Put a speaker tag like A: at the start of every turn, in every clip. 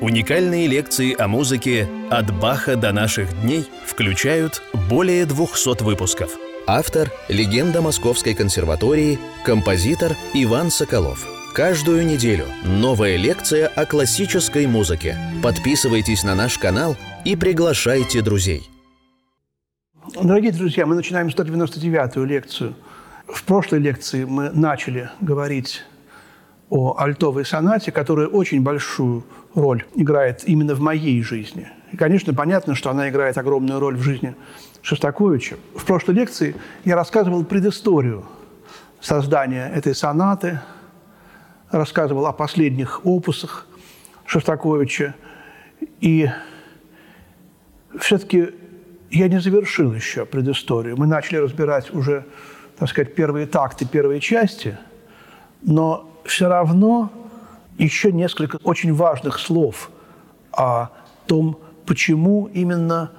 A: Уникальные лекции о музыке «От Баха до наших дней» включают более 200 выпусков. Автор – легенда Московской консерватории, композитор Иван Соколов. Каждую неделю новая лекция о классической музыке. Подписывайтесь на наш канал и приглашайте друзей.
B: Дорогие друзья, мы начинаем 199-ю лекцию. В прошлой лекции мы начали говорить о альтовой сонате, которая очень большую роль играет именно в моей жизни. И, конечно, понятно, что она играет огромную роль в жизни Шостаковича. В прошлой лекции я рассказывал предысторию создания этой сонаты, рассказывал о последних опусах Шостаковича. И все-таки я не завершил еще предысторию. Мы начали разбирать уже, так сказать, первые такты первой части, но все равно еще несколько очень важных слов о том, почему именно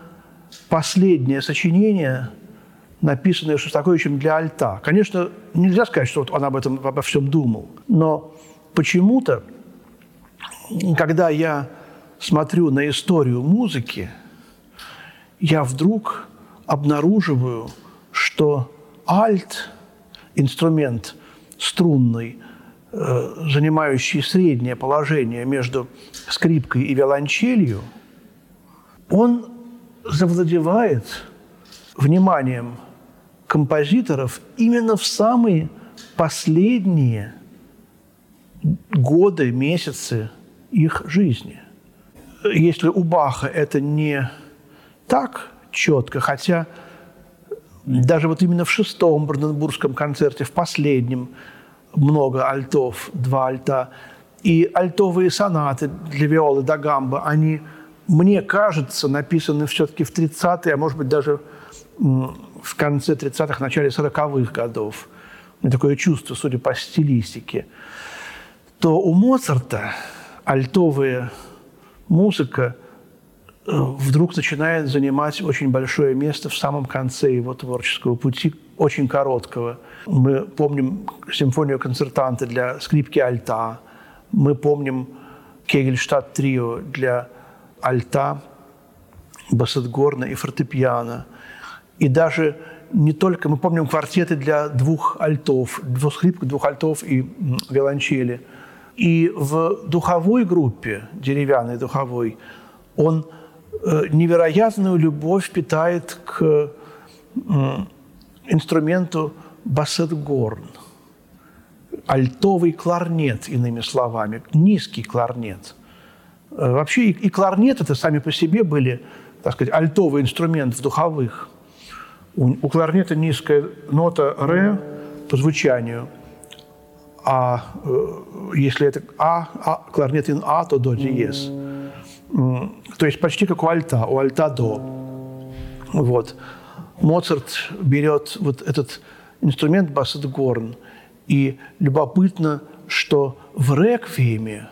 B: последнее сочинение, написанное Шостаковичем для альта. Конечно, нельзя сказать, что вот он об этом обо всем думал, но почему-то, когда я смотрю на историю музыки, я вдруг обнаруживаю, что альт, инструмент струнный, занимающий среднее положение между скрипкой и виолончелью, он завладевает вниманием композиторов именно в самые последние годы, месяцы их жизни. Если у Баха это не так четко, хотя даже вот именно в шестом Бранденбургском концерте, в последнем, много альтов, два альта. И альтовые сонаты для виолы да гамба, они, мне кажется, написаны все-таки в 30-е, а может быть даже в конце 30-х, начале 40-х годов. У меня такое чувство, судя по стилистике. То у Моцарта альтовая музыка э, вдруг начинает занимать очень большое место в самом конце его творческого пути, очень короткого – мы помним симфонию концертанта для скрипки альта. Мы помним Кегельштадт трио для альта, бассетгорна и фортепиано. И даже не только, мы помним квартеты для двух альтов, двух скрипок, двух альтов и виолончели. И в духовой группе, деревянной духовой, он э, невероятную любовь питает к инструменту бассет-горн, альтовый кларнет, иными словами, низкий кларнет. Э, вообще и, кларнет это сами по себе были, так сказать, альтовый инструмент в духовых. У, у кларнета низкая нота ре по звучанию, а э, если это а, а, кларнет ин а, то до диез. То есть почти как у альта, у альта до. Вот. Моцарт берет вот этот инструмент бассет-горн. И любопытно, что в реквиеме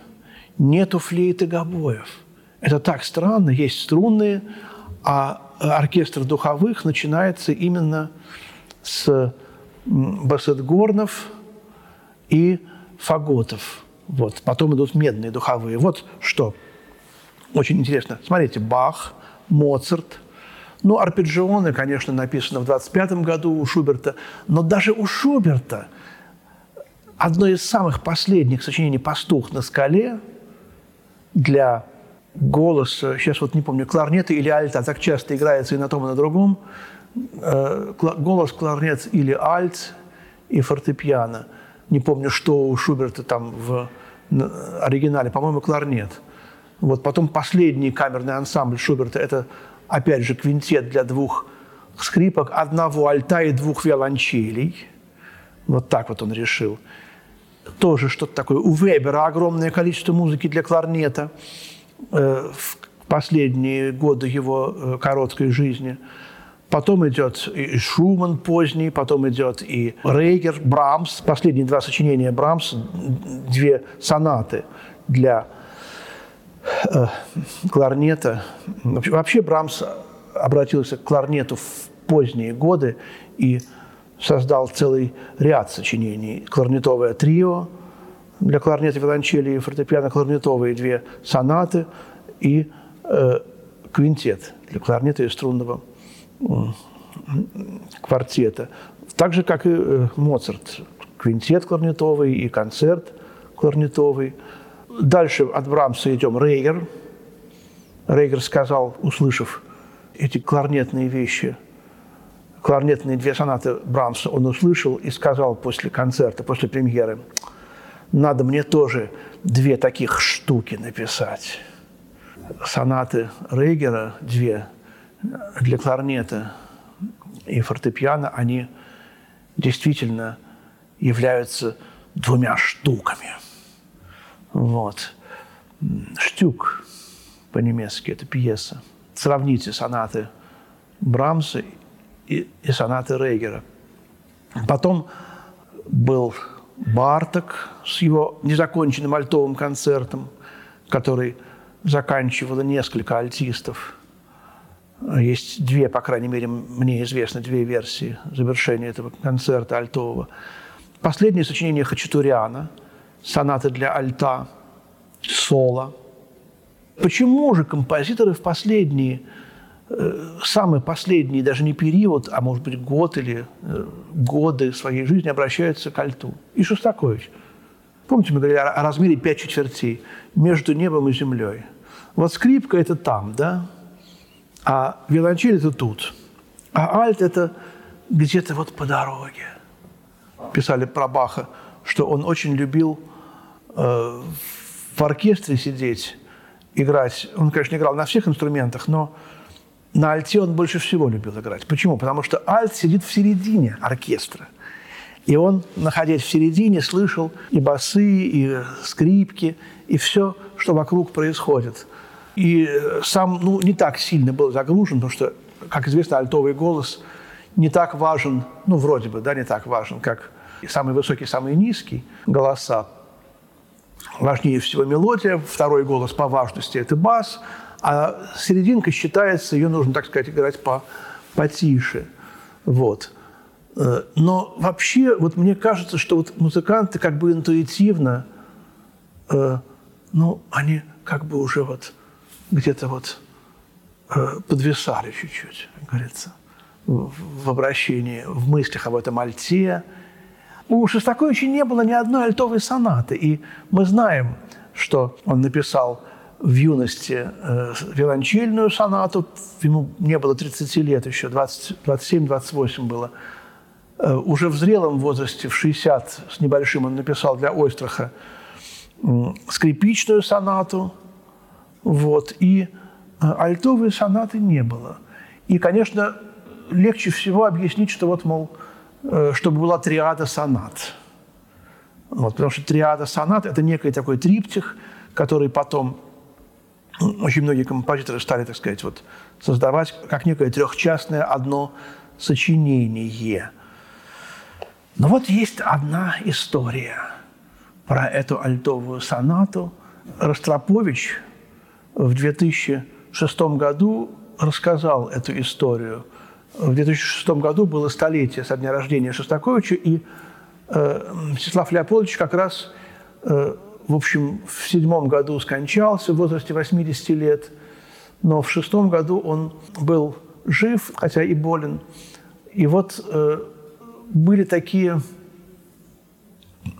B: нету флейты гобоев. Это так странно. Есть струнные, а оркестр духовых начинается именно с бассет-горнов и фаготов. Вот. Потом идут медные духовые. Вот что очень интересно. Смотрите, Бах, Моцарт – ну, арпеджионы, конечно, написаны в 25 году у Шуберта, но даже у Шуберта одно из самых последних сочинений «Пастух на скале» для голоса, сейчас вот не помню, кларнета или альта, так часто играется и на том, и на другом, э, голос, кларнет или альт и фортепиано. Не помню, что у Шуберта там в оригинале, по-моему, кларнет. Вот потом последний камерный ансамбль Шуберта – это опять же, квинтет для двух скрипок, одного альта и двух виолончелей. Вот так вот он решил. Тоже что-то такое. У Вебера огромное количество музыки для кларнета э, в последние годы его э, короткой жизни. Потом идет и Шуман поздний, потом идет и Рейгер, Брамс. Последние два сочинения Брамс, две сонаты для кларнета. Вообще Брамс обратился к кларнету в поздние годы и создал целый ряд сочинений. Кларнетовое трио, для кларнета, виолончели и фортепиано кларнетовые две сонаты и э, квинтет для кларнета и струнного э, квартета. Так же, как и э, Моцарт. Квинтет кларнетовый и концерт кларнетовый. Дальше от Брамса идем Рейгер. Рейгер сказал, услышав эти кларнетные вещи, кларнетные две сонаты Брамса он услышал и сказал после концерта, после премьеры, надо мне тоже две таких штуки написать. Сонаты Рейгера, две, для кларнета и фортепиано, они действительно являются двумя штуками. Вот. Штюк по-немецки – это пьеса. Сравните сонаты Брамса и, и сонаты Рейгера. Потом был Барток с его незаконченным альтовым концертом, который заканчивало несколько альтистов. Есть две, по крайней мере, мне известны две версии завершения этого концерта альтового. Последнее сочинение Хачатуряна, сонаты для альта, соло. Почему же композиторы в последние Э, самый последний, даже не период, а может быть год или э, годы своей жизни обращаются к альту. И Шостакович. Помните, мы говорили о размере пять четвертей между небом и землей. Вот скрипка – это там, да? А виолончель – это тут. А альт – это где-то вот по дороге. Писали про Баха, что он очень любил в оркестре сидеть, играть. Он, конечно, играл на всех инструментах, но на альте он больше всего любил играть. Почему? Потому что альт сидит в середине оркестра. И он, находясь в середине, слышал и басы, и скрипки, и все, что вокруг происходит. И сам ну, не так сильно был загружен, потому что, как известно, альтовый голос не так важен, ну, вроде бы, да, не так важен, как самый высокий, самый низкий голоса. Важнее всего мелодия, второй голос по важности – это бас – а серединка считается, ее нужно, так сказать, играть по, потише. Вот. Э, но вообще, вот мне кажется, что вот музыканты как бы интуитивно, э, ну, они как бы уже вот где-то вот э, подвисали чуть-чуть, как говорится, в, в обращении, в мыслях об этом альте. У Шостаковича не было ни одной альтовой сонаты, и мы знаем, что он написал в юности э, виолончельную сонату, ему не было 30 лет еще, 27-28 было. Э, уже в зрелом возрасте, в 60 с небольшим, он написал для Ойстраха э, скрипичную сонату, вот, и э, альтовой сонаты не было. И, конечно, легче всего объяснить, что вот, мол, чтобы была триада сонат. Вот, потому что триада сонат – это некий такой триптих, который потом очень многие композиторы стали, так сказать, вот, создавать как некое трехчастное одно сочинение. Но вот есть одна история про эту альтовую сонату. Ростропович в 2006 году рассказал эту историю. В 2006 году было столетие со дня рождения Шостаковича, и э, Мстислав Леопольдович как раз э, в общем, в седьмом году скончался в возрасте 80 лет, но в шестом году он был жив, хотя и болен. И вот э, были такие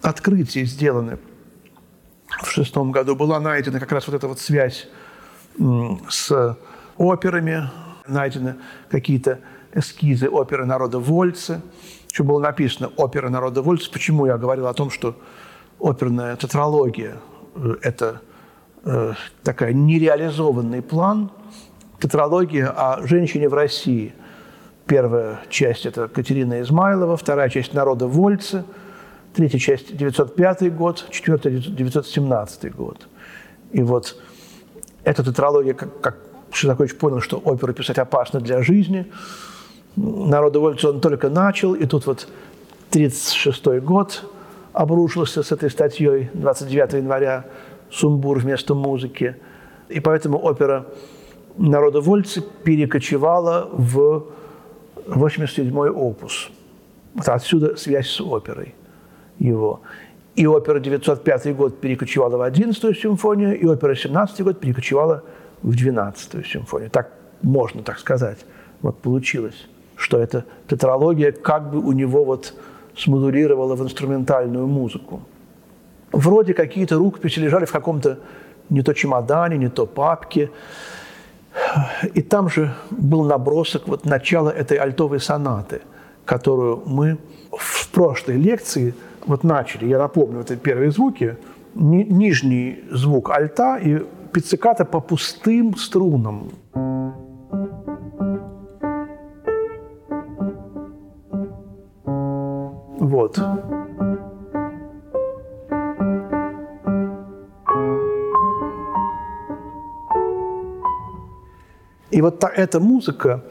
B: открытия сделаны. В шестом году была найдена как раз вот эта вот связь с операми, найдены какие-то эскизы оперы народа Вольцы, что было написано «Опера народа Вольцы». Почему я говорил о том, что оперная тетралогия – это э, такая нереализованный план, тетралогия о женщине в России. Первая часть – это Катерина Измайлова, вторая часть – «Народа Вольцы», третья часть – 905 год, четвертая – 917 год. И вот эта тетралогия, как, как Шостакович понял, что оперу писать опасно для жизни, «Народа Вольцы» он только начал, и тут вот 36 год, обрушился с этой статьей 29 января «Сумбур вместо музыки». И поэтому опера «Народа Вольцы» перекочевала в 87-й опус. Вот отсюда связь с оперой его. И опера 905 год перекочевала в 11 симфонию, и опера 17 год перекочевала в 12 симфонию. Так можно так сказать. Вот получилось, что эта тетралогия как бы у него вот смодулировала в инструментальную музыку. Вроде какие-то рукописи лежали в каком-то не то чемодане, не то папке. И там же был набросок вот начала этой альтовой сонаты, которую мы в прошлой лекции вот начали. Я напомню, вот эти первые звуки. Ни, нижний звук альта и пицциката по пустым струнам. Вот. И вот та, эта музыка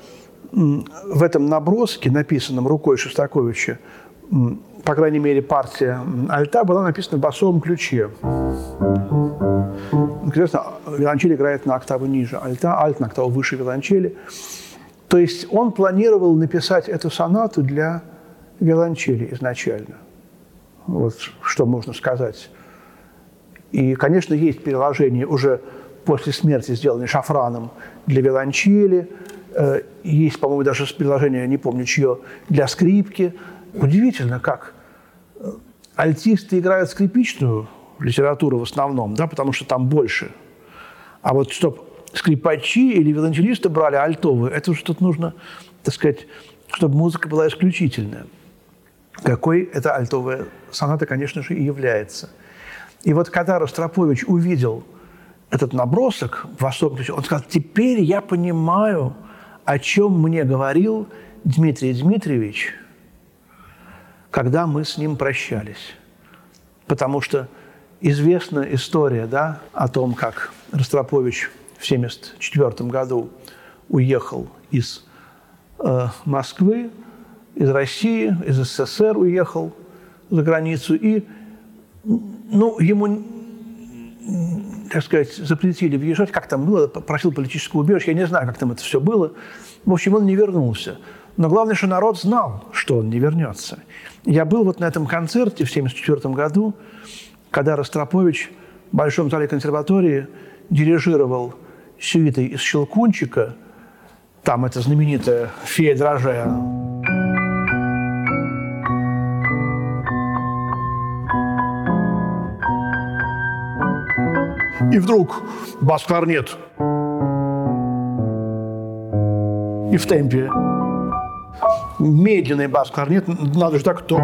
B: в этом наброске, написанном рукой Шостаковича, по крайней мере, партия альта была написана в басовом ключе. Интересно, виолончель играет на октаву ниже альта, альт на октаву выше виолончели. То есть он планировал написать эту сонату для виолончели изначально. Вот что можно сказать. И, конечно, есть переложение уже после смерти, сделанное Шафраном для виолончели. Э, есть, по-моему, даже приложение, не помню чье, для скрипки. Удивительно, как э, альтисты играют скрипичную литературу в основном, да, потому что там больше. А вот чтобы скрипачи или виолончелисты брали альтовые, это уже тут нужно, так сказать, чтобы музыка была исключительная. Какой это альтовая соната, конечно же, и является. И вот когда Ростропович увидел этот набросок в ключе, он сказал, теперь я понимаю, о чем мне говорил Дмитрий Дмитриевич, когда мы с ним прощались. Потому что известна история да, о том, как Ростропович в 1974 году уехал из э, Москвы, из России, из СССР уехал за границу, и ну, ему так сказать, запретили въезжать, как там было, просил политического убежища, я не знаю, как там это все было. В общем, он не вернулся. Но главное, что народ знал, что он не вернется. Я был вот на этом концерте в 1974 году, когда Ростропович в Большом зале консерватории дирижировал сюитой из «Щелкунчика», там это знаменитая «Фея дрожая». И вдруг бас-кларнет. И в темпе. Медленный бас-кларнет. Надо же так то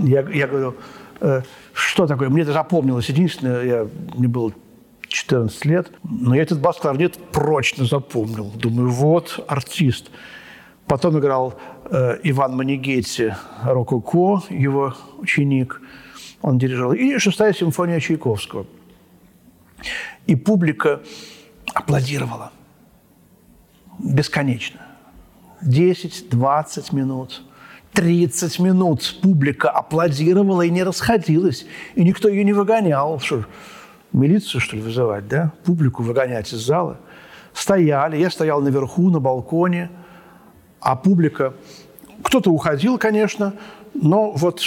B: я, я говорю, э, что такое? Мне это запомнилось. Единственное, я, мне было 14 лет, но я этот бас-кларнет прочно запомнил. Думаю, вот артист. Потом играл э, Иван Манигетти Рококо, его ученик – он дирижировал. И шестая симфония Чайковского. И публика аплодировала. Бесконечно. 10, 20 минут, 30 минут публика аплодировала и не расходилась. И никто ее не выгонял. Что, милицию, что ли, вызывать, да? Публику выгонять из зала. Стояли. Я стоял наверху, на балконе. А публика... Кто-то уходил, конечно, но вот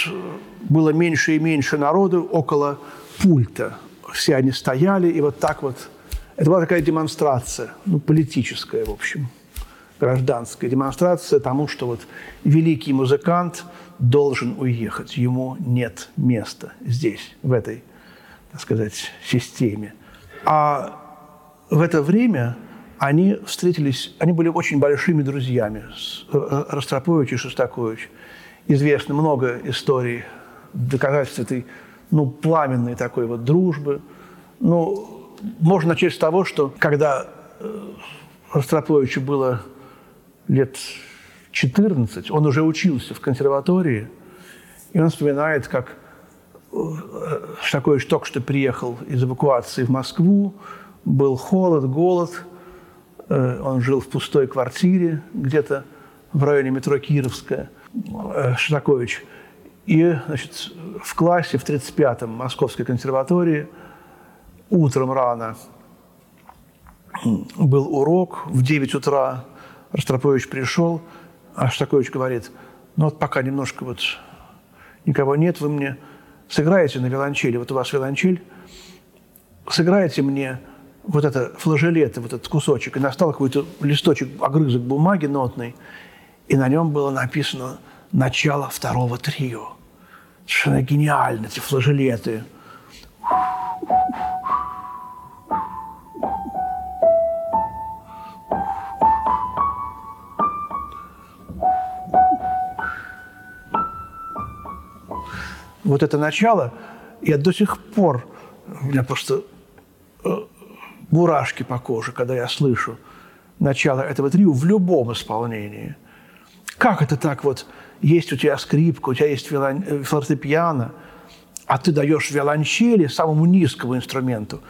B: было меньше и меньше народу около пульта. Все они стояли, и вот так вот. Это была такая демонстрация, ну, политическая, в общем, гражданская демонстрация тому, что вот великий музыкант должен уехать. Ему нет места здесь, в этой, так сказать, системе. А в это время они встретились, они были очень большими друзьями, Ростропович и Шостакович. Известно много историй доказательств этой ну, пламенной такой вот дружбы. Ну, можно начать с того, что когда э, Ростроповичу было лет 14, он уже учился в консерватории, и он вспоминает, как э, Шостакович только что приехал из эвакуации в Москву, был холод, голод, э, он жил в пустой квартире где-то в районе метро Кировская, Шостакович – и значит, в классе в 35-м Московской консерватории утром рано был урок, в 9 утра Ростропович пришел, а Шостакович говорит, ну вот пока немножко вот никого нет, вы мне сыграете на виолончели, вот у вас виолончель, сыграете мне вот это флажолет, вот этот кусочек, и настал какой-то листочек, огрызок бумаги нотный, и на нем было написано «Начало второго трио». Совершенно гениально, эти флажолеты. Вот это начало, я до сих пор, у меня просто э, мурашки по коже, когда я слышу начало этого трио в любом исполнении. Как это так вот? Есть у тебя скрипка, у тебя есть виолон... Э, фортепиано, а ты даешь виолончели самому низкому инструменту,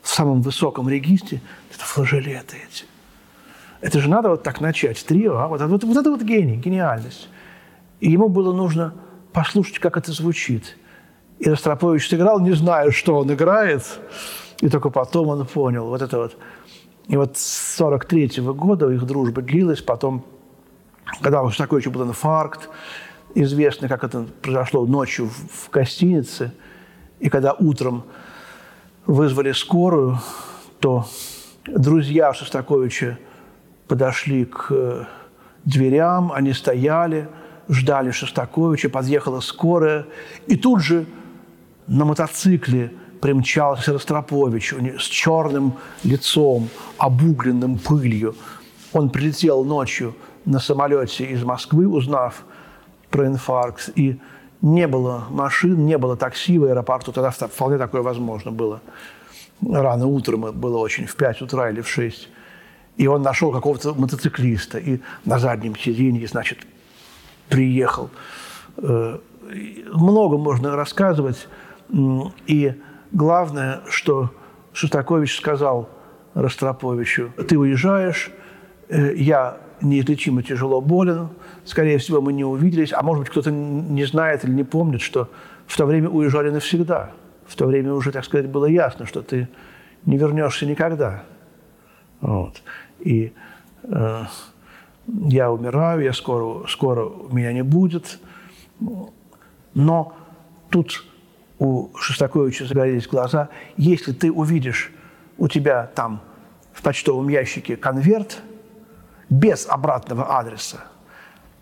B: в самом высоком регистре, это флажолеты эти. Это же надо вот так начать, трио, а? вот, вот, вот это вот гений, гениальность. И ему было нужно послушать, как это звучит. И Ростропович сыграл, не зная, что он играет, и только потом он понял вот это вот. И вот с 43 -го года их дружба длилась, потом, когда у Шостаковича был инфаркт, известно, как это произошло ночью в, в гостинице, и когда утром вызвали скорую, то друзья Шостаковича подошли к э, дверям, они стояли, ждали Шостаковича, подъехала скорая, и тут же на мотоцикле примчался Ростропович с черным лицом, обугленным пылью. Он прилетел ночью на самолете из Москвы, узнав про инфаркт, и не было машин, не было такси в аэропорту, тогда вполне такое возможно было. Рано утром было очень, в 5 утра или в 6. И он нашел какого-то мотоциклиста, и на заднем сиденье, значит, приехал. Э, много можно рассказывать, и главное, что Шостакович сказал Ростроповичу, ты уезжаешь, э, я неизлечимо тяжело болен, скорее всего, мы не увиделись, а может быть, кто-то не знает или не помнит, что в то время уезжали навсегда. В то время уже, так сказать, было ясно, что ты не вернешься никогда. Вот. И э, я умираю, я скоро, скоро меня не будет. Но тут у Шостаковича загорелись глаза. Если ты увидишь у тебя там в почтовом ящике конверт без обратного адреса,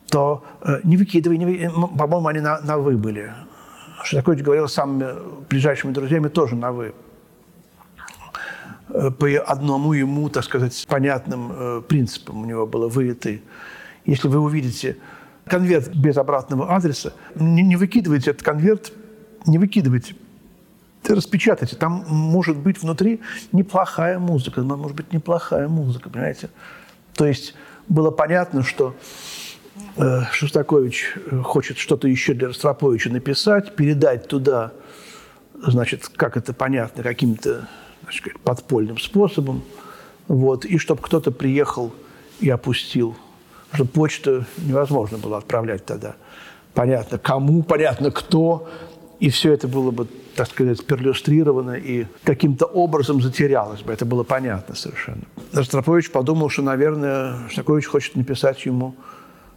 B: то э, не выкидывай, не. Э, по-моему, они на, на «вы» были. Шостакович говорил с самыми ближайшими друзьями тоже на «вы». Э, по одному ему, так сказать, понятным э, принципам у него было «вы» и «ты». Если вы увидите конверт без обратного адреса, не, не выкидывайте этот конверт не выкидывайте. Распечатайте. Там может быть внутри неплохая музыка. Может быть неплохая музыка, понимаете? То есть было понятно, что э, Шостакович э, хочет что-то еще для Ростроповича написать, передать туда, значит, как это понятно, каким-то сказать, подпольным способом. Вот, и чтобы кто-то приехал и опустил. Что почту невозможно было отправлять тогда. Понятно, кому, понятно, кто. И все это было бы, так сказать, перлюстрировано и каким-то образом затерялось бы. Это было понятно совершенно. Ростропович подумал, что, наверное, Шостакович хочет написать ему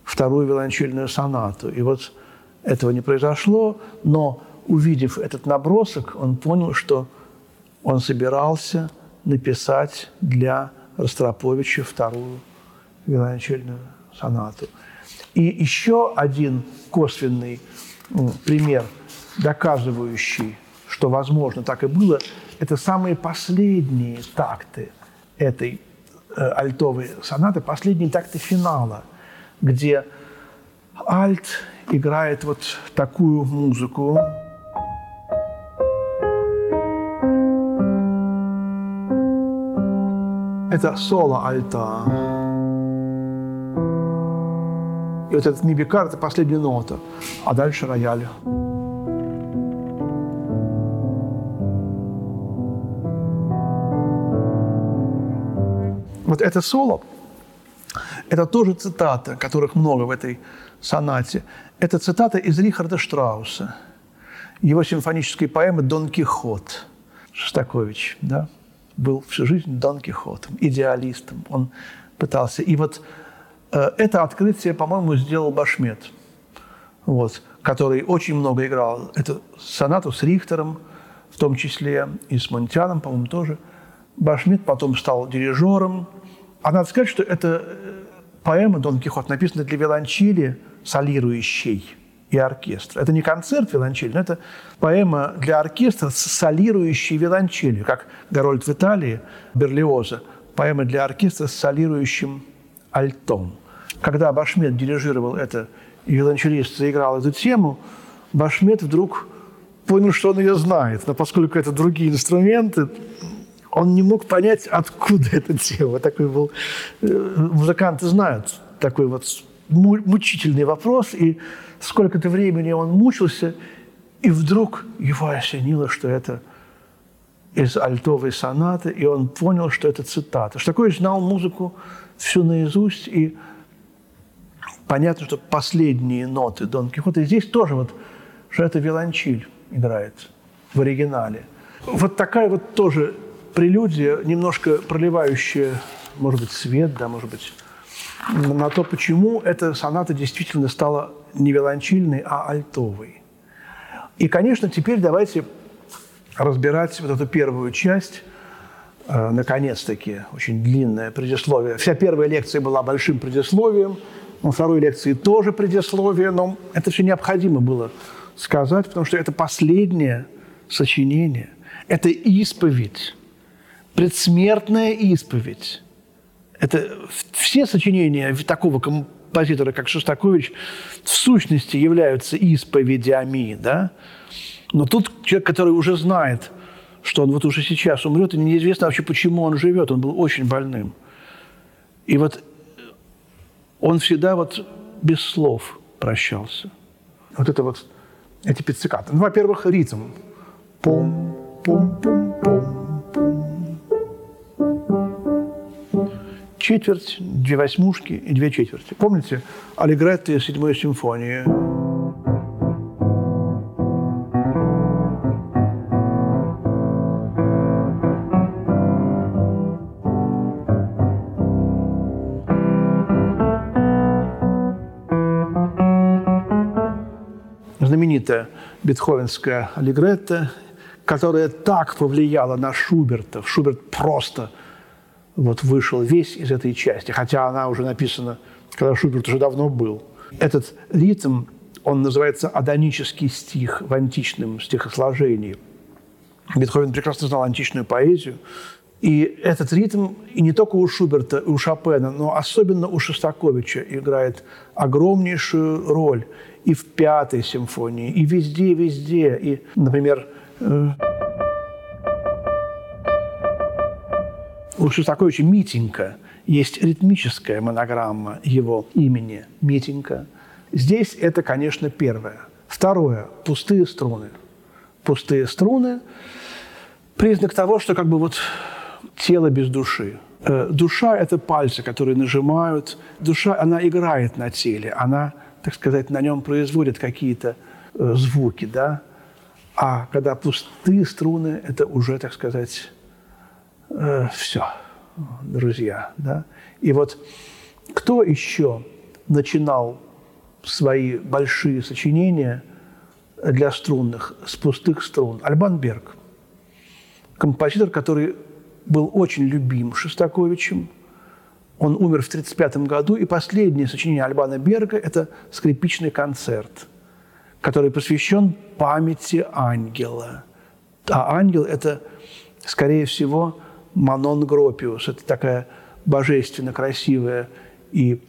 B: вторую виолончельную сонату. И вот этого не произошло, но увидев этот набросок, он понял, что он собирался написать для Ростроповича вторую виолончельную сонату. И еще один косвенный пример – доказывающий, что, возможно, так и было, это самые последние такты этой э, альтовой сонаты, последние такты финала, где альт играет вот такую музыку. Это соло альта. И вот этот мибикар – это последняя нота, а дальше рояль. Вот это соло, это тоже цитата, которых много в этой сонате. Это цитата из Рихарда Штрауса, его симфонической поэмы «Дон Кихот». Шостакович, да, был всю жизнь Дон Кихотом, идеалистом. Он пытался. И вот э, это открытие, по-моему, сделал Башмет. Вот. который очень много играл. Это сонату с Рихтером, в том числе, и с Монтяном, по-моему, тоже. Башмит потом стал дирижером. А надо сказать, что это э, поэма «Дон Кихот» написана для виолончели, солирующей и оркестра. Это не концерт виолончели, но это поэма для оркестра с солирующей виолончелью, как Гарольд в Италии, Берлиоза. Поэма для оркестра с солирующим альтом. Когда Башмет дирижировал это, и виолончелист заиграл эту тему, Башмет вдруг понял, что он ее знает. Но поскольку это другие инструменты, он не мог понять, откуда эта тема. Такой был... Э, музыканты знают такой вот мучительный вопрос, и сколько-то времени он мучился, и вдруг его осенило, что это из альтовой сонаты, и он понял, что это цитата. Что такое знал музыку всю наизусть, и понятно, что последние ноты Дон Кихота, и здесь тоже вот, что это виолончиль играет в оригинале. Вот такая вот тоже прелюдия, немножко проливающая, может быть, свет, да, может быть, на то, почему эта соната действительно стала не виолончильной, а альтовой. И, конечно, теперь давайте разбирать вот эту первую часть, э, наконец-таки, очень длинное предисловие. Вся первая лекция была большим предисловием, во второй лекции тоже предисловие, но это все необходимо было сказать, потому что это последнее сочинение, это исповедь, предсмертная исповедь это все сочинения такого композитора, как Шостакович, в сущности являются исповедями, да? Но тут человек, который уже знает, что он вот уже сейчас умрет, и неизвестно вообще, почему он живет. Он был очень больным. И вот он всегда вот без слов прощался. Вот это вот, эти пиццикаты. Ну, во-первых, ритм. Пум, пум, пум, пум, пум четверть, две восьмушки и две четверти. Помните аллегретто седьмой симфонии? знаменитая бетховенская аллегретто, которая так повлияла на Шуберта. Шуберт просто вот вышел весь из этой части, хотя она уже написана, когда Шуберт уже давно был. Этот ритм, он называется адонический стих в античном стихосложении. Бетховен прекрасно знал античную поэзию, и этот ритм и не только у Шуберта, и у Шопена, но особенно у Шостаковича играет огромнейшую роль и в пятой симфонии, и везде, везде. И, например, э, У Шостаковича Митенька есть ритмическая монограмма его имени Митенька. Здесь это, конечно, первое. Второе – пустые струны. Пустые струны – признак того, что как бы вот тело без души. Э, душа – это пальцы, которые нажимают. Душа, она играет на теле, она, так сказать, на нем производит какие-то э, звуки, да? А когда пустые струны – это уже, так сказать, э, все, друзья. Да? И вот кто еще начинал свои большие сочинения для струнных с пустых струн? Альбан Берг, композитор, который был очень любим Шостаковичем. Он умер в 1935 году, и последнее сочинение Альбана Берга – это скрипичный концерт, который посвящен памяти ангела. А ангел – это, скорее всего, Манон Гропиус. Это такая божественно красивая и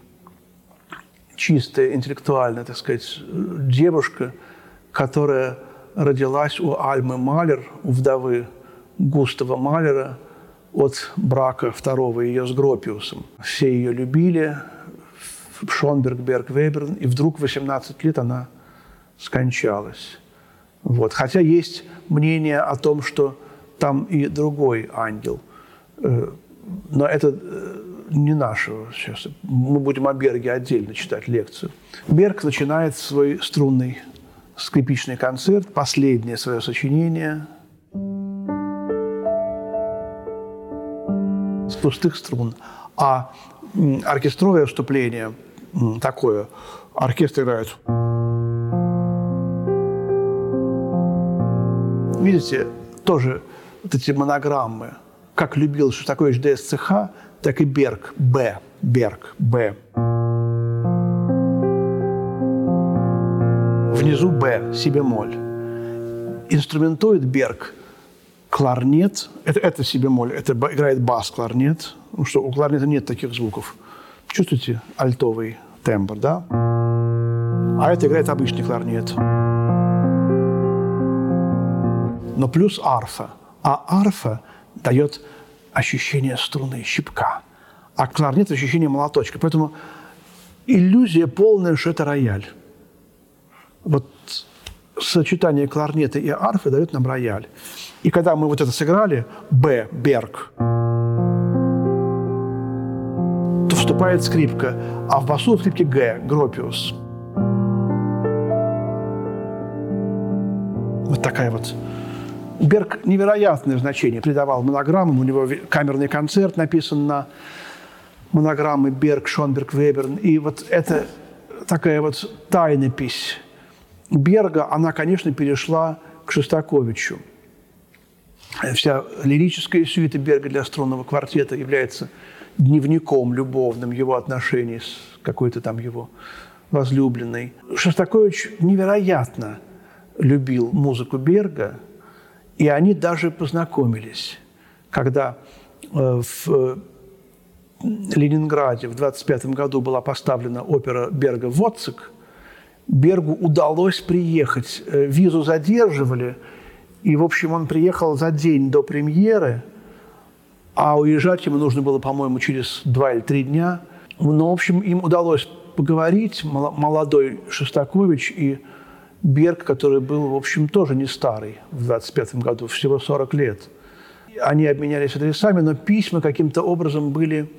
B: чистая, интеллектуальная, так сказать, девушка, которая родилась у Альмы Малер, у вдовы Густава Малера от брака второго ее с Гропиусом. Все ее любили, Шонберг, Берг, Веберн, и вдруг в 18 лет она скончалась. Вот. Хотя есть мнение о том, что там и другой ангел – но это э, не наше сейчас. Мы будем о Берге отдельно читать лекцию. Берг начинает свой струнный скрипичный концерт, последнее свое сочинение с пустых струн. А оркестровое вступление такое, оркестр играет. видите, тоже вот эти монограммы, как любил Шостакович ДСЦХ, так и Берг, Б, Берг, Б. Внизу Б, си бемоль. Инструментует Берг кларнет, это, это си бемоль, это играет бас-кларнет, потому что у кларнета нет таких звуков. Чувствуете альтовый тембр, да? А это играет обычный кларнет. Но плюс арфа. А арфа дает ощущение струны, щипка. А кларнет – ощущение молоточка. Поэтому иллюзия полная, что это рояль. Вот сочетание кларнета и арфы дает нам рояль. И когда мы вот это сыграли, Б, Берг, то вступает скрипка, а в басу в скрипке Г, Гропиус. Вот такая вот Берг невероятное значение придавал монограммам. У него камерный концерт написан на монограммы Берг, Шонберг, Веберн. И вот это такая вот тайнопись Берга, она, конечно, перешла к Шостаковичу. Вся лирическая сюита Берга для струнного квартета является дневником любовным его отношений с какой-то там его возлюбленной. Шостакович невероятно любил музыку Берга – и они даже познакомились, когда э, в Ленинграде в 25 году была поставлена опера Берга «Воцик», Бергу удалось приехать. Э, визу задерживали, и, в общем, он приехал за день до премьеры, а уезжать ему нужно было, по-моему, через два или три дня. Но, в общем, им удалось поговорить, молодой Шостакович и Берг, который был, в общем, тоже не старый в 25 году, всего 40 лет. Они обменялись адресами, но письма каким-то образом были,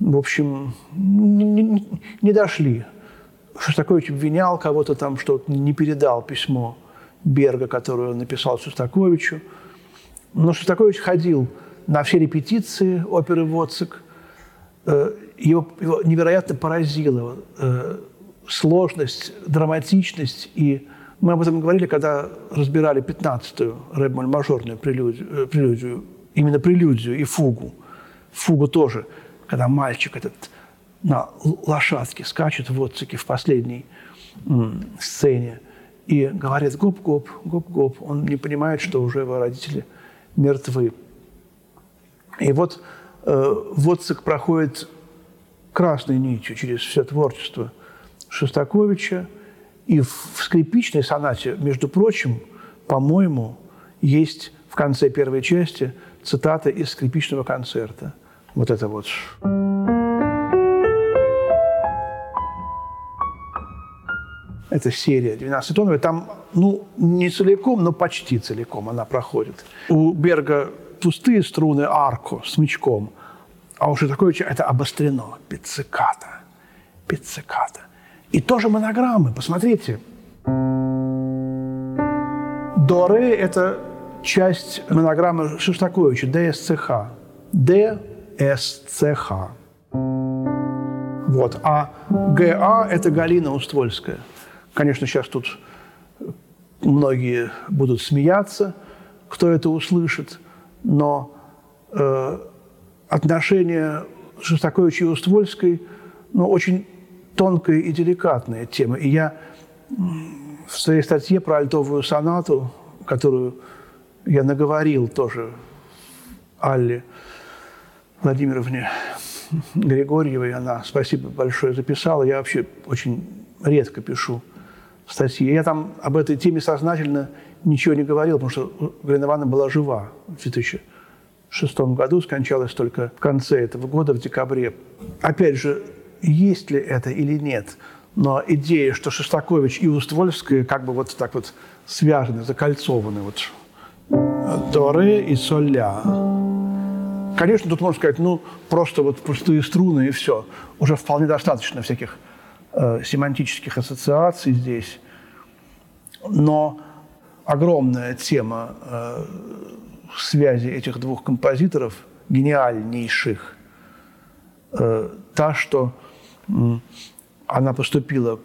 B: в общем, не, не, дошли. Шостакович обвинял кого-то там, что не передал письмо Берга, которое он написал Шостаковичу. Но Шостакович ходил на все репетиции оперы «Воцик». Э, его, его невероятно поразило э, сложность, драматичность. И мы об этом говорили, когда разбирали 15-ю рэб-мажорную прелюдию, э, прелюдию, именно прелюдию и фугу. Фугу тоже, когда мальчик этот на лошадке скачет в отцике в последней сцене и говорит «гоп-гоп, гоп-гоп». Он не понимает, что уже его родители мертвы. И вот э, Воцик проходит красной нитью через все творчество Шостаковича. И в скрипичной сонате, между прочим, по-моему, есть в конце первой части цитата из скрипичного концерта. Вот это вот. Это серия 12-тоновая. Там, ну, не целиком, но почти целиком она проходит. У Берга пустые струны арко с мячком, а у Шостаковича это обострено. Пицциката. Пицциката. И тоже монограммы, посмотрите. До-ре – это часть монограммы Шостаковича, ДСЦХ. ДСЦХ. Вот. А ГА – это Галина Уствольская. Конечно, сейчас тут многие будут смеяться, кто это услышит, но э, отношения Шостаковича и Уствольской ну, очень тонкая и деликатная тема. И я в своей статье про альтовую сонату, которую я наговорил тоже Алле Владимировне Григорьевой, она, спасибо большое, записала. Я вообще очень редко пишу статьи. Я там об этой теме сознательно ничего не говорил, потому что Галина Ивановна была жива в 2006 году, скончалась только в конце этого года, в декабре. Опять же, есть ли это или нет. Но идея, что Шостакович и Уствольская как бы вот так вот связаны, закольцованы, вот до ре и соль ля. Конечно, тут можно сказать, ну, просто вот пустые струны и все. Уже вполне достаточно всяких э, семантических ассоциаций здесь. Но огромная тема э, связи этих двух композиторов, гениальнейших, э, та, что она поступила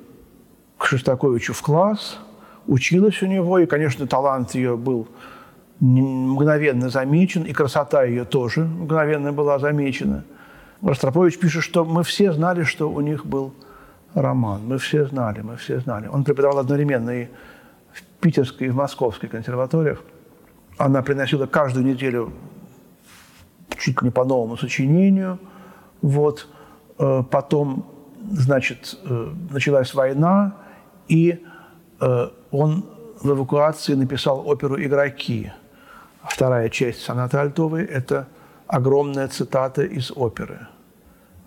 B: к Шостаковичу в класс, училась у него, и, конечно, талант ее был мгновенно замечен, и красота ее тоже мгновенно была замечена. Ростропович пишет, что мы все знали, что у них был роман. Мы все знали, мы все знали. Он преподавал одновременно и в Питерской, и в Московской консерваториях. Она приносила каждую неделю чуть ли не по новому сочинению. Вот. Э, потом, значит, э, началась война, и э, он в эвакуации написал оперу «Игроки». Вторая часть сонаты Альтовой – это огромная цитата из оперы.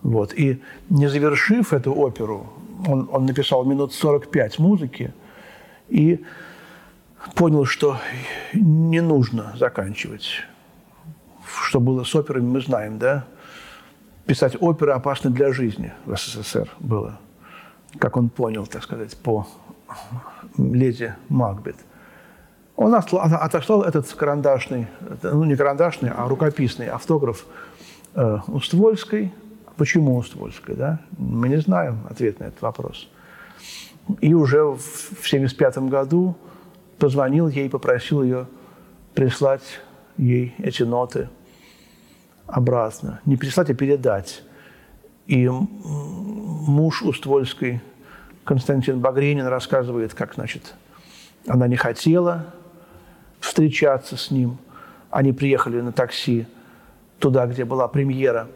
B: Вот. И не завершив эту оперу, он, он написал минут 45 музыки и понял, что не нужно заканчивать. Что было с операми, мы знаем, да? Писать оперы опасно для жизни в СССР было. Как он понял, так сказать, по леди Макбет. Он отослал этот карандашный, ну не карандашный, а рукописный автограф э, Уствольской. Почему Уствольской, да? Мы не знаем ответ на этот вопрос. И уже в 1975 году позвонил ей, попросил ее прислать ей эти ноты обратно. Не прислать, а передать. И муж Уствольской, Константин Багринин, рассказывает, как, значит, она не хотела встречаться с ним. Они приехали на такси туда, где была премьера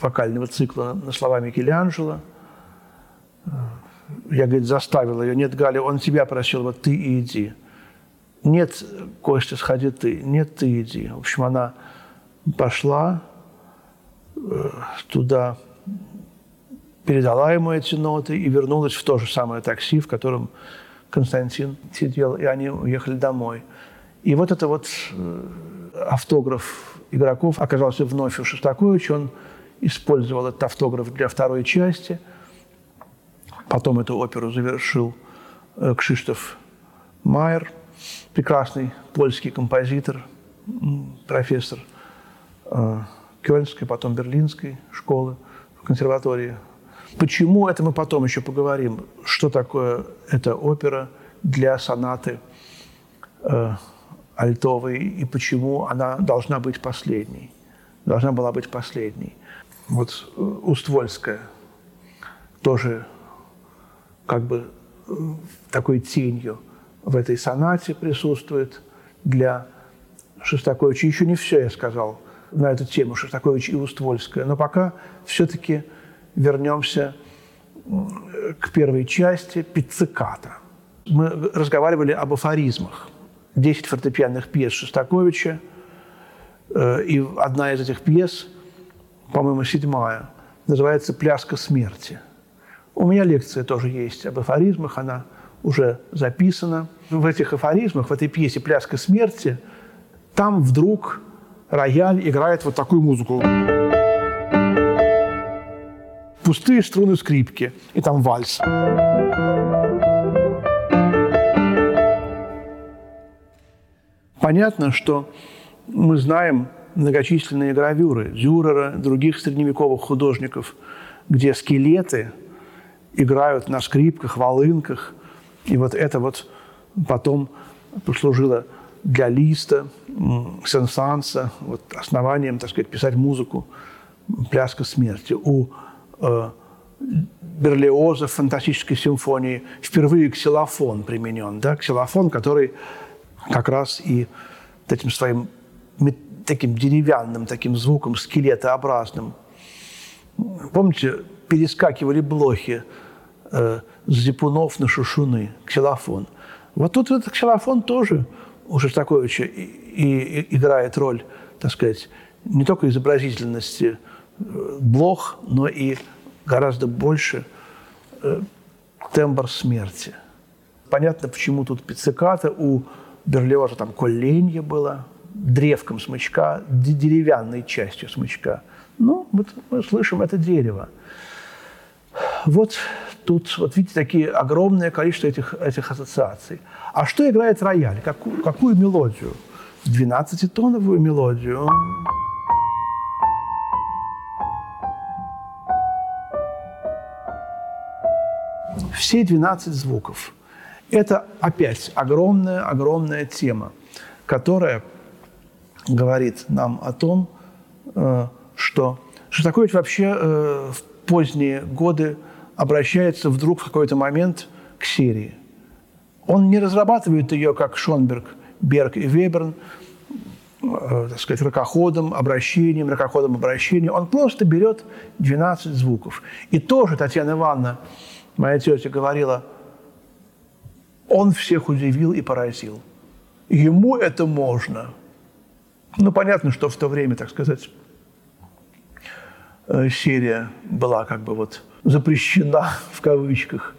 B: вокального цикла на слова Микеланджело. Я, говорит, заставил ее. Нет, Галя, он тебя просил, вот ты и иди. Нет, Костя, сходи ты. Нет, ты иди. В общем, она пошла э, туда, передала ему эти ноты и вернулась в то же самое такси, в котором Константин сидел, и они уехали домой. И вот это вот э, автограф игроков оказался вновь у Шостаковича. Он использовал этот автограф для второй части. Потом эту оперу завершил э, Кшиштоф Майер, прекрасный польский композитор, профессор э, Кёльнской, потом Берлинской школы консерватории Почему, это мы потом еще поговорим, что такое эта опера для сонаты э, альтовой и почему она должна быть последней. Должна была быть последней. Вот э, Уствольская тоже как бы э, такой тенью в этой сонате присутствует для Шостаковича. Еще не все я сказал на эту тему Шостакович и Уствольская, но пока все-таки вернемся к первой части пицциката. Мы разговаривали об афоризмах. Десять фортепианных пьес Шостаковича, э, и одна из этих пьес, по-моему, седьмая, называется «Пляска смерти». У меня лекция тоже есть об афоризмах, она уже записана. В этих афоризмах, в этой пьесе «Пляска смерти» там вдруг рояль играет вот такую музыку пустые струны скрипки, и там вальс. Понятно, что мы знаем многочисленные гравюры Дюрера, других средневековых художников, где скелеты играют на скрипках, волынках. И вот это вот потом послужило для Листа, Сен-Санса, вот основанием, так сказать, писать музыку «Пляска смерти». У Э, Берлиоза в фантастической симфонии впервые ксилофон применен. Да? Ксилофон, который как раз и этим своим таким деревянным таким звуком, скелетообразным. Помните, перескакивали блохи э, зипунов на шушуны, ксилофон. Вот тут этот ксилофон тоже у Шостаковича и, и, играет роль, так сказать, не только изобразительности блох, но и гораздо больше э, тембр смерти. Понятно, почему тут пицциката, у Берлиоза там коленье было, древком смычка, деревянной частью смычка. Ну, вот мы слышим это дерево. Вот тут, вот видите, такие огромное количество этих, этих ассоциаций. А что играет рояль? Какую, какую мелодию? Двенадцатитоновую мелодию. все 12 звуков. Это опять огромная-огромная тема, которая говорит нам о том, э, что Шостакович вообще э, в поздние годы обращается вдруг в какой-то момент к серии. Он не разрабатывает ее, как Шонберг, Берг и Веберн, э, так сказать, ракоходом, обращением, ракоходом обращения. Он просто берет 12 звуков. И тоже Татьяна Ивановна, моя тетя, говорила, он всех удивил и поразил. Ему это можно. Ну, понятно, что в то время, так сказать, э, серия была как бы вот запрещена в кавычках.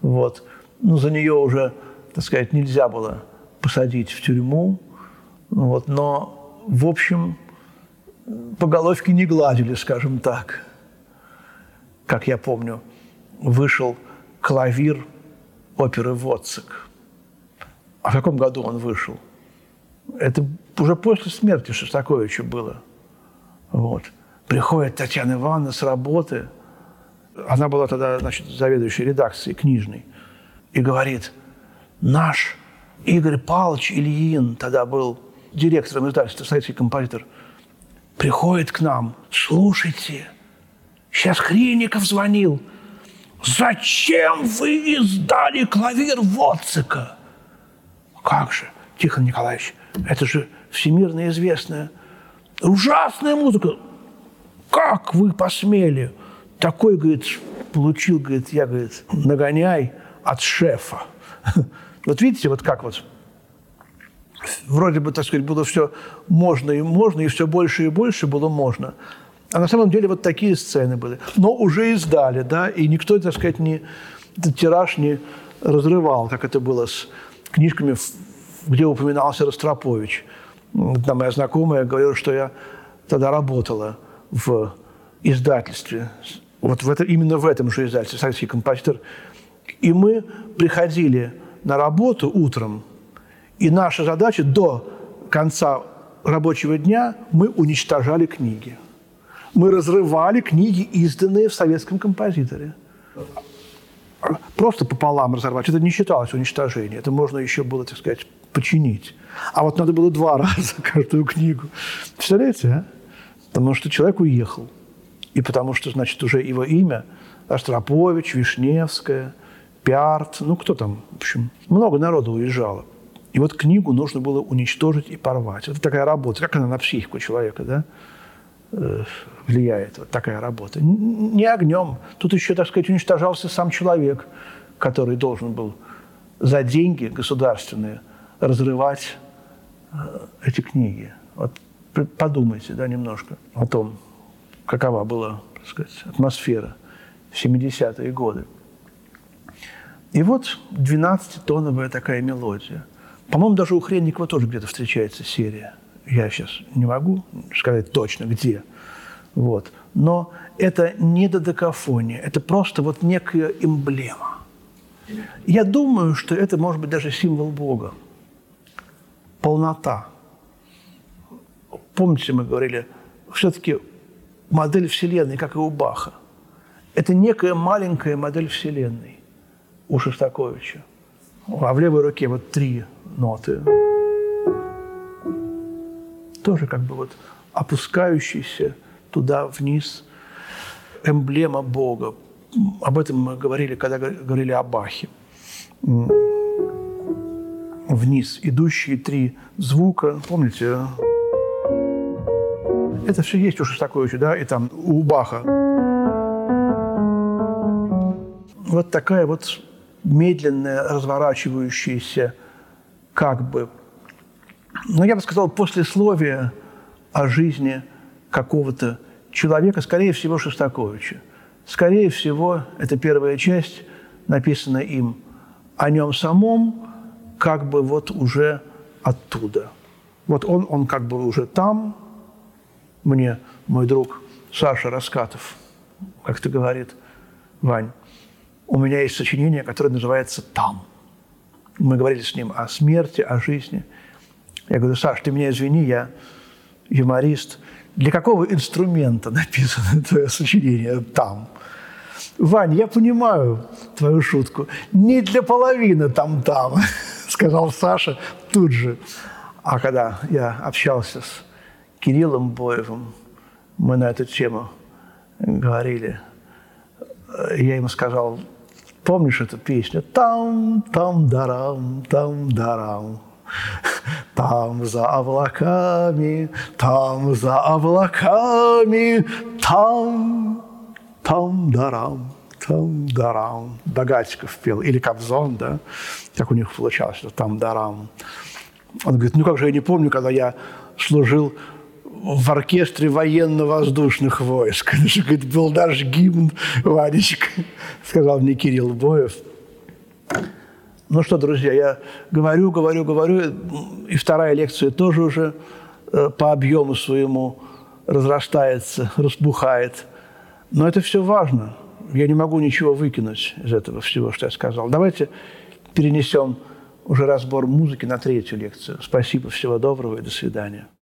B: Вот. Ну, за нее уже, так сказать, нельзя было посадить в тюрьму. Вот. Но, в общем, по головке не гладили, скажем так. Как я помню, вышел клавир оперы «Воцик». А в каком году он вышел? Это уже после смерти Шостаковича было. Вот. Приходит Татьяна Ивановна с работы. Она была тогда, значит, заведующей редакцией книжной. И говорит, наш Игорь Павлович Ильин тогда был директором издательства «Советский композитор», приходит к нам, слушайте, сейчас Хренников звонил, зачем вы издали клавир Воцика? Как же, Тихон Николаевич, это же всемирно известная ужасная музыка. Как вы посмели? Такой, говорит, получил, говорит, я, говорит, нагоняй от шефа. Вот видите, вот как вот вроде бы, так сказать, было все можно и можно, и все больше и больше было можно. А на самом деле вот такие сцены были. Но уже издали, да, и никто, так сказать, не, тираж не разрывал, как это было с книжками, где упоминался Ростропович. Одна моя знакомая говорила, что я тогда работала в издательстве, вот в это, именно в этом же издательстве, советский композитор. И мы приходили на работу утром, и наша задача до конца рабочего дня мы уничтожали книги. Мы разрывали книги, изданные в советском композиторе. Просто пополам разорвать. Это не считалось уничтожением. Это можно еще было, так сказать, починить. А вот надо было два раза каждую книгу. Представляете, а? Потому что человек уехал. И потому что, значит, уже его имя Остропович, Вишневская, Пиарт, ну кто там, в общем, много народу уезжало. И вот книгу нужно было уничтожить и порвать. Это такая работа. Как она на психику человека, да? Э, влияет вот такая работа. Не огнем. Тут еще, так сказать, уничтожался сам человек, который должен был за деньги государственные разрывать э, эти книги. Вот подумайте да, немножко о том, какова была так сказать, атмосфера в 70-е годы. И вот 12-тоновая такая мелодия. По-моему, даже у Хренникова тоже где-то встречается серия. Я сейчас не могу сказать точно, где. Вот. Но это не додекафония, это просто вот некая эмблема. Я думаю, что это может быть даже символ Бога – полнота. Помните, мы говорили, все-таки модель Вселенной, как и у Баха, это некая маленькая модель Вселенной у Шостаковича. А в левой руке вот три ноты. Тоже как бы вот опускающийся туда вниз эмблема Бога. Об этом мы говорили, когда говорили о Бахе вниз идущие три звука. Помните? Это все есть у Шостаковича, да, и там у Баха. Вот такая вот медленная, разворачивающаяся, как бы, ну, я бы сказал, послесловие о жизни какого-то человека, скорее всего, Шостаковича. Скорее всего, это первая часть, написана им о нем самом, как бы вот уже оттуда. Вот он, он как бы уже там. Мне мой друг Саша Раскатов как-то говорит, Вань, у меня есть сочинение, которое называется «Там». Мы говорили с ним о смерти, о жизни. Я говорю, Саш, ты меня извини, я юморист. Для какого инструмента написано твое сочинение «Там»? Вань, я понимаю твою шутку. Не для половины там-там, сказал Саша тут же. А когда я общался с Кириллом Боевым, мы на эту тему говорили, я ему сказал, помнишь эту песню? Там, там, дарам, там, дарам. Там за облаками, там за облаками, там, там, дарам, там, дарам. Догатиков пел, или Кобзон, да, как у них получалось, там, дарам. Он говорит, ну как же я не помню, когда я служил в оркестре военно-воздушных войск. Говорит, был наш гимн, Ванечка, сказал мне Кирилл Боев. Ну что, друзья, я говорю, говорю, говорю, и вторая лекция тоже уже э, по объему своему разрастается, разбухает. Но это все важно. Я не могу ничего выкинуть из этого всего, что я сказал. Давайте перенесем уже разбор музыки на третью лекцию. Спасибо, всего доброго и до свидания.